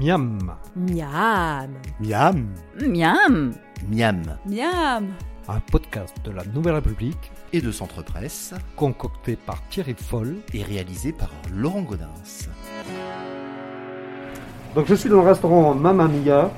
Miam, Miam. Miam. Miam Miam. Miam un podcast de la Nouvelle République Et de Centre Presse concocté par Thierry Foll. et réalisé par Laurent Godin. Donc je suis dans le restaurant Mamma Mia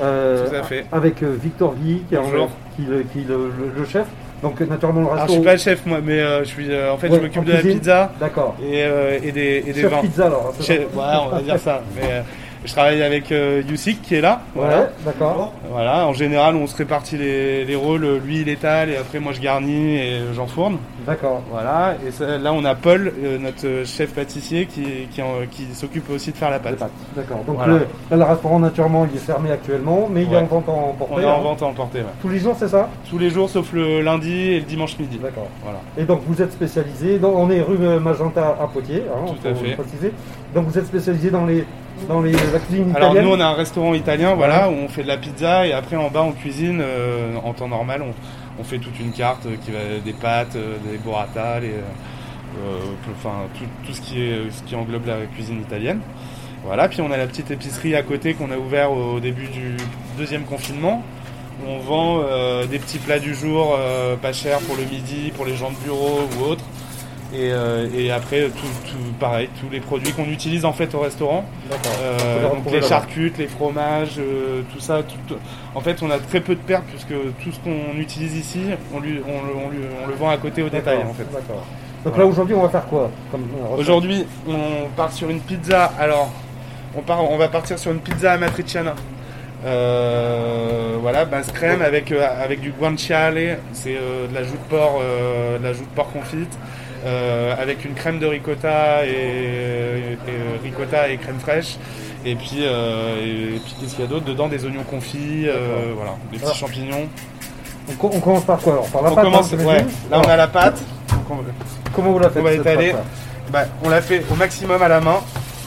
euh, Tout à fait. avec euh, Victor Guy qui est, en- Bonjour. qui, le, qui le- le- le chef. Donc naturellement le Alors je restaurant. suis pas le chef moi, mais euh, je suis euh, en fait Ouais, je m'occupe de la cuisine. pizza D'accord. et, euh, et des, et des Chef vins. pizza alors. hein, c'est Chef- ça ouais, on va dire ça. Mais euh, je travaille avec euh, Youssik qui est là. Ouais, Voilà. d'accord. Voilà. En général, on se répartit les, les rôles. Lui, il étale et après moi je garnis et j'enfourne. D'accord. Voilà. Et ça- là, on a Paul, euh, notre chef pâtissier, qui, qui, en- qui s'occupe aussi de faire la pâte. D'accord. Donc Voilà. le, là, le restaurant naturellement il est fermé actuellement, mais il est Ouais. en vente en emporté. On est hein. en vente à emporter. ouais. Tous les jours c'est ça Tous les jours sauf le lundi et le dimanche midi. D'accord. Voilà. Et donc vous êtes spécialisé, donc on est rue euh, Magenta à Poitiers, hein, Tout à fait. préciser. Donc vous êtes spécialisé dans les dans les la cuisine Alors nous on a un restaurant italien voilà où on fait de la pizza et après en bas on cuisine euh, en temps normal on, on fait toute une carte euh, qui va des pâtes, euh, des burrata, les, enfin tout, tout ce qui est ce qui englobe la cuisine italienne. Voilà puis on a la petite épicerie à côté qu'on a ouvert au début du deuxième confinement. où On vend euh, des petits plats du jour euh, pas chers pour le midi, pour les gens de bureau ou autres. Et, euh, et après tout, tout pareil, tous les produits qu'on utilise en fait au restaurant. Euh, donc les charcutes, les fromages, euh, tout ça. tout- En fait, on a très peu de pertes puisque tout ce qu'on utilise ici, on, lui, on, le- on lui- on le vend à côté au détail en fait. Donc Voilà. là aujourd'hui on va faire quoi euh, Aujourd'hui, on part sur une pizza. Alors, on, part, on va partir sur une pizza amatriciana. Euh, voilà, base crème avec, avec du guanciale, c'est de la joue de porc, de la joue de porc confite, euh, avec une crème de ricotta et, et, euh, ricotta et crème fraîche. Et puis, euh, et, puis qu'est-ce qu'il y a d'autre Dedans? Des oignons confits, voilà, des petits Alors, champignons. on, co- on commence par quoi alors? Par la on pâte, commence, hein, ouais. Là, on a la pâte. On, Comment vous la faites on va étaler. bah, on la fait au maximum à la main.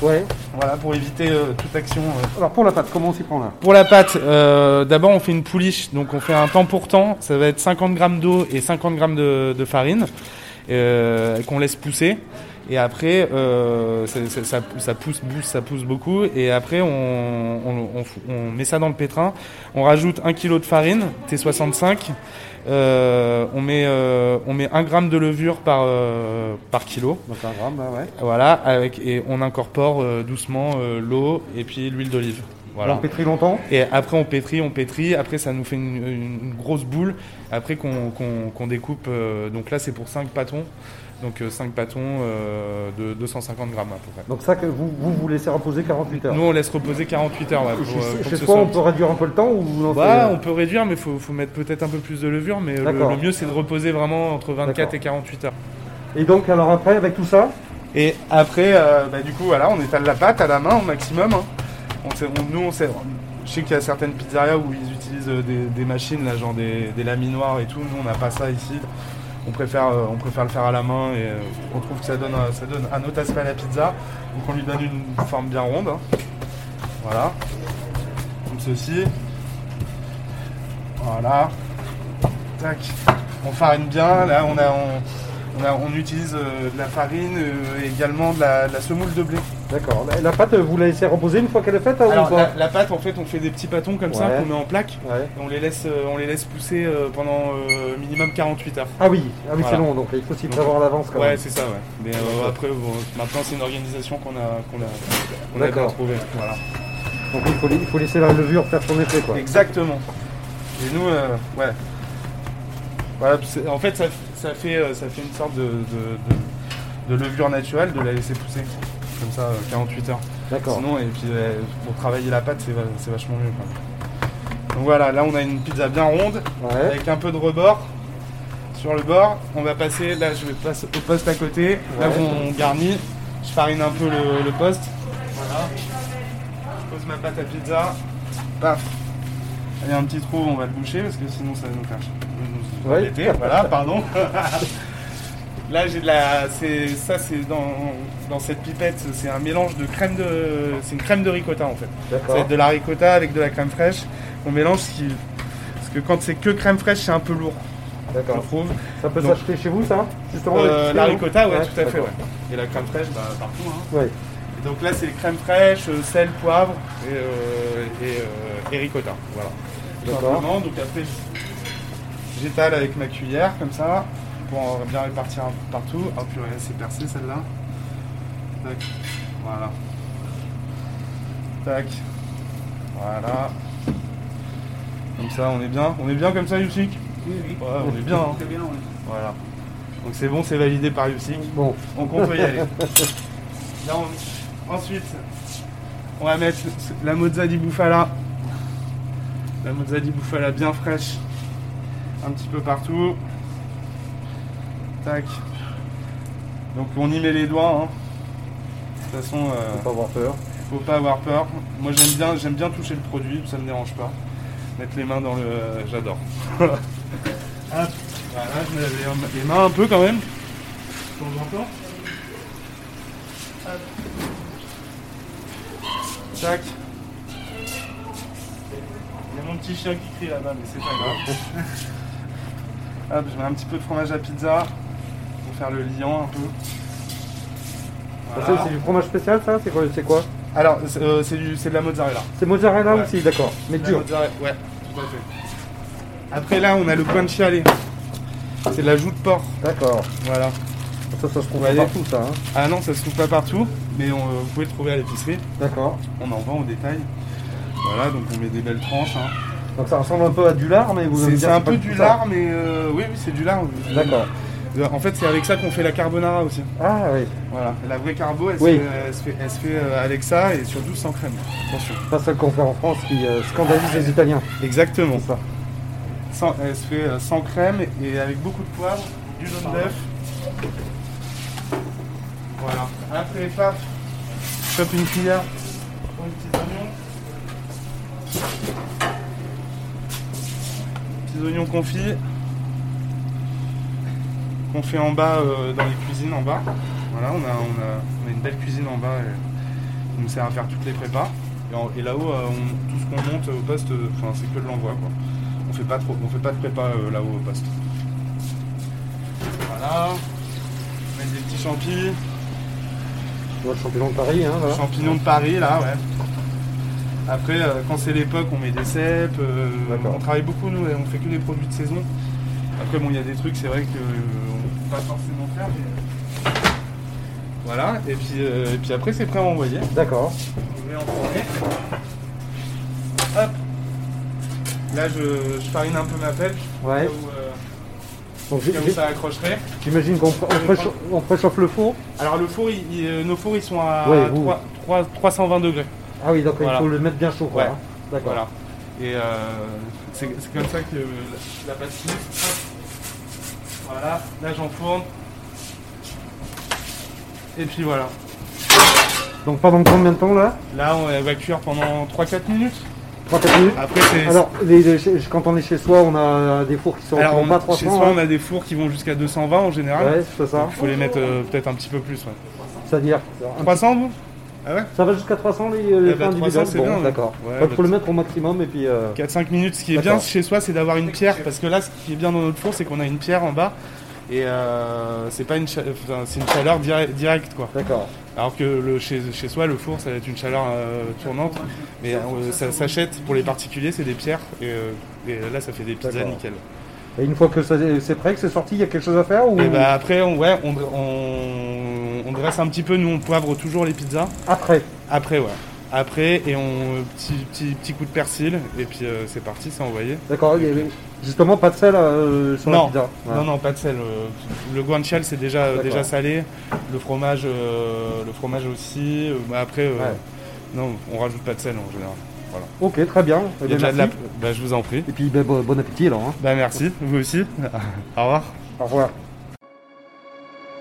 Ouais. Voilà, pour éviter euh, toute action. euh. Alors pour la pâte, comment on s'y prend là? Pour la pâte, euh, d'abord on fait une pouliche, donc on fait un temps pour temps, ça va être 50 grammes d'eau et 50 grammes de, de farine qu'on laisse pousser. Et après, euh, ça, ça- ça- ça pousse, pousse, ça pousse beaucoup. Et après, on, on- on f- on met ça dans le pétrin. On rajoute 1 kg de farine, T65. Euh, on, met, euh, on met 1 gramme de levure par, euh, par kilo. Donc un gramme, ouais. Voilà, avec, et on incorpore euh, doucement euh, l'eau et puis l'huile d'olive. Voilà. On pétrit longtemps Et après on pétrit, on pétrit. Après ça nous fait une, grosse boule. Après qu'on découpe. euh, donc là c'est pour 5 pâtons. Donc 5 pâtons euh, de 250 grammes à peu près. Donc ça, que vous, vous vous laissez reposer 48 heures. Nous on laisse reposer 48 heures. ouais, pour, chez, euh, pour soit- on peut réduire un peu le temps ou Bah, on peut réduire, mais faut, faut mettre peut-être un peu plus de levure. Mais le, mieux c'est de reposer vraiment entre 24 D'accord. et 48 heures. Et donc, alors après, avec tout ça, Et après, euh, bah, du coup, voilà, on étale la pâte à la main au maximum. hein. Nous, on sait, je sais qu'il y a certaines pizzerias où ils utilisent euh, des, machines, genre des, laminoirs et tout. Nous, on n'a pas ça ici. On préfère, euh, le faire à la main et euh, on trouve que ça donne, ça donne un autre aspect à la pizza. Donc, on lui donne une forme bien ronde. hein. Voilà. Comme ceci. Voilà. Tac. On farine bien. Là, on, a, on, a- on utilise euh, de la farine euh, et également de la, de la semoule de blé. d'accord. La, la pâte, vous la laissez reposer une fois qu'elle est faite hein, ou Alors, la, la pâte, en fait, on fait des petits pâtons comme ça Ouais. qu'on met en plaque. Ouais. Et on les laisse, euh, on les laisse pousser euh, pendant euh, minimum 48 heures. Ah oui, ah oui Voilà. c'est long, donc il faut s'y prévoir à l'avance quand Ouais, même. c'est ça, ouais. Mais euh, après, bon, maintenant, c'est une organisation qu'on a, qu'on a, qu'on a bien trouvée. Voilà. Donc il faut, il faut laisser la levure faire son effet quoi. Exactement. Et nous, euh, ouais. Voilà, en fait, ça, ça fait, euh, ça fait une sorte de, de, de- de levure naturelle de la laisser pousser. Comme ça, euh, 48 heures. D'accord. Sinon, et puis euh, pour travailler la pâte, c'est va- c'est vachement mieux. quoi. Donc voilà, là on a une pizza bien ronde, Ouais. avec un peu de rebord. Sur le bord, on va passer, là je vais passer au poste à côté, là où on garnit. Je farine un peu le, le poste. Voilà. Je pose ma pâte à pizza. Paf. Il y a un petit trou, on va le boucher parce que sinon ça va nous faire nous Ouais. embêter. Voilà, pardon. Là, j'ai de la. C'est ça, c'est dans, dans cette pipette, c'est un mélange de crème de. C'est une crème de ricotta en fait. Être de la ricotta avec de la crème fraîche. On mélange ce qui. Parce que quand c'est que crème fraîche, c'est un peu lourd, D'accord. Ça peut s'acheter chez vous ça Justement Euh, la ricotta, ouais, tout à fait, ouais. Et la crème fraîche, bah, partout. Hein. Ouais. Et donc là, c'est crème fraîche, euh, sel, poivre et, euh, et, euh, et ricotta. Voilà. Tout D'accord. simplement. Donc après, j'étale avec ma cuillère comme ça pour en bien répartir un peu partout. Oh purée, c'est percé celle-là. Tac. Voilà. Tac. Voilà. Comme ça, on est bien. On est bien comme ça, Youssik Oui, oui. Ouais, on est bien. hein. Bien, oui. Voilà. Donc c'est bon, c'est validé par Youssik. Bon, Donc on peut y aller. Là, on- Ensuite, on va mettre la mozza di bufala. La mozza di bufala bien fraîche. Un petit peu partout. Tac. Donc on y met les doigts. hein. De toute façon, euh, faut pas avoir peur. faut pas avoir peur. Moi j'aime bien, j'aime bien toucher le produit, ça me dérange pas. Mettre les mains dans le, j'adore. Hop. Voilà, je me lave les- les mains un peu quand même. De temps en temps. Hop. Tac. Il y a mon petit chien qui crie là-bas, mais c'est pas grave. Hop, je mets un petit peu de fromage à pizza pour faire le liant un peu. Voilà. C'est du fromage spécial ça C'est quoi, c'est quoi Alors, c'est euh, c'est du- c'est de la mozzarella. C'est mozzarella Ouais. aussi, d'accord. Mais dur. mozzarella, Ouais, tout à fait. Après là, on a le guanciale. C'est de la joue de porc. D'accord. Voilà. Ça, ça se trouve Ouais, partout ça. hein. Ah non, ça se trouve pas partout, mais on, euh, vous pouvez le trouver à l'épicerie. D'accord. On en vend au détail. Voilà, donc on met des belles tranches. hein. Donc ça ressemble un peu à du lard, mais vous C'est un peu du lard, mais euh, oui, oui, c'est du lard. D'accord. Euh, En fait, c'est avec ça qu'on fait la carbonara aussi. Ah oui. Voilà, la vraie carbo, elle, Oui. se, fait, elle se fait, elle se fait, euh, avec ça et surtout sans crème. Attention. Pas celle qu'on fait en France qui euh, scandalise les Italiens. Exactement. Ça. Sans- elle se fait sans crème et avec beaucoup de poivre, du jaune d'œuf. Voilà. Après, paf, chope une cuillère pour les petits oignons. Petits oignons confits. Qu'on fait en bas euh, dans les cuisines en bas. Voilà, on a, on a, on a une belle cuisine en bas euh, qui nous sert à faire toutes les prépas. Et, et là-haut, euh, tout ce qu'on monte au poste, euh, enfin, c'est que de l'envoi. quoi. On fait pas trop, on fait pas de prépa euh, là-haut au poste. Voilà. On met des petits champis, Le champignon de Paris, hein, voilà. champignons de Paris là, ouais. Après, euh, quand c'est l'époque, on met des cèpes. euh, on travaille beaucoup, nous, on fait que des produits de saison. Après, bon, il y a des trucs, c'est vrai qu'on ne peut pas forcément faire, mais. Voilà, et puis, euh, et puis après, c'est prêt à envoyer. D'accord. Je vais enfourner. Hop. Là, je, je farine un peu ma pelle. Ouais. Là où, euh, Donc ça accrocherait. j'imagine qu'on on préchauffe, on préchauffe le four. Alors le four, il- il- euh, nos fours ils sont à Ouais, vous. 3, 3 320 degrés. Ah oui, donc Voilà. il faut le mettre bien chaud. quoi, Ouais. hein. D'accord. Voilà. Et euh, c'est comme ça que la, la. Hop. Voilà, là j'enfourne. Et puis voilà. Donc pendant combien de temps là? Là on va cuire pendant 3-4 minutes. 3-4 minutes Après c'est. Alors, les- les- quand on est chez soi, on a des fours qui sont Alors, on- pas 300. chez soi hein. on a des fours qui vont jusqu'à 220 en général. Ouais, c'est ça. Donc, il faut les mettre euh, peut-être un petit peu plus. ouais. C'est-à-dire un 300 vous? Ah ouais? Ça va jusqu'à 300 les, les Eh ben, fins 300, individuelles c'est Bon, bien, d'accord. Ouais, Il bah, faut le mettre au maximum et puis... euh, 4-5 minutes. Ce qui est bien chez soi, c'est d'avoir une pierre. Parce que là, ce qui est bien dans notre four, c'est qu'on a une pierre en bas. Et euh, c'est pas une, cha- enfin, c'est une chaleur direct- directe, quoi. D'accord. Alors que le, chez, chez soi, le four, ça va être une chaleur euh, tournante. Mais euh, ça s'achète pour les particuliers, c'est des pierres. Et, et là, ça fait des pizzas nickel. Et une fois que c'est prêt, que c'est sorti, il y a quelque chose à faire ou? Et bah après, on, ouais, on, on, on dresse un petit peu. Nous, on poivre toujours les pizzas. après? Après, ouais. Après, et on petit, petit, petit coup de persil. Et puis c'est parti, c'est envoyé. D'accord. Justement, pas de sel euh, sur la Non, pizza. Ouais. Non, non, pas de sel. euh, Le guanciale, c'est déjà, D'accord. déjà salé. Le fromage, euh, le fromage aussi. euh, bah, après, euh, Ouais. non, on rajoute pas de sel en général. Ok, très bien. Eh bien, de la... bah, je vous en prie. Et puis ben, bon, bon appétit alors. hein. Bah, merci, vous aussi. Au revoir. Au revoir.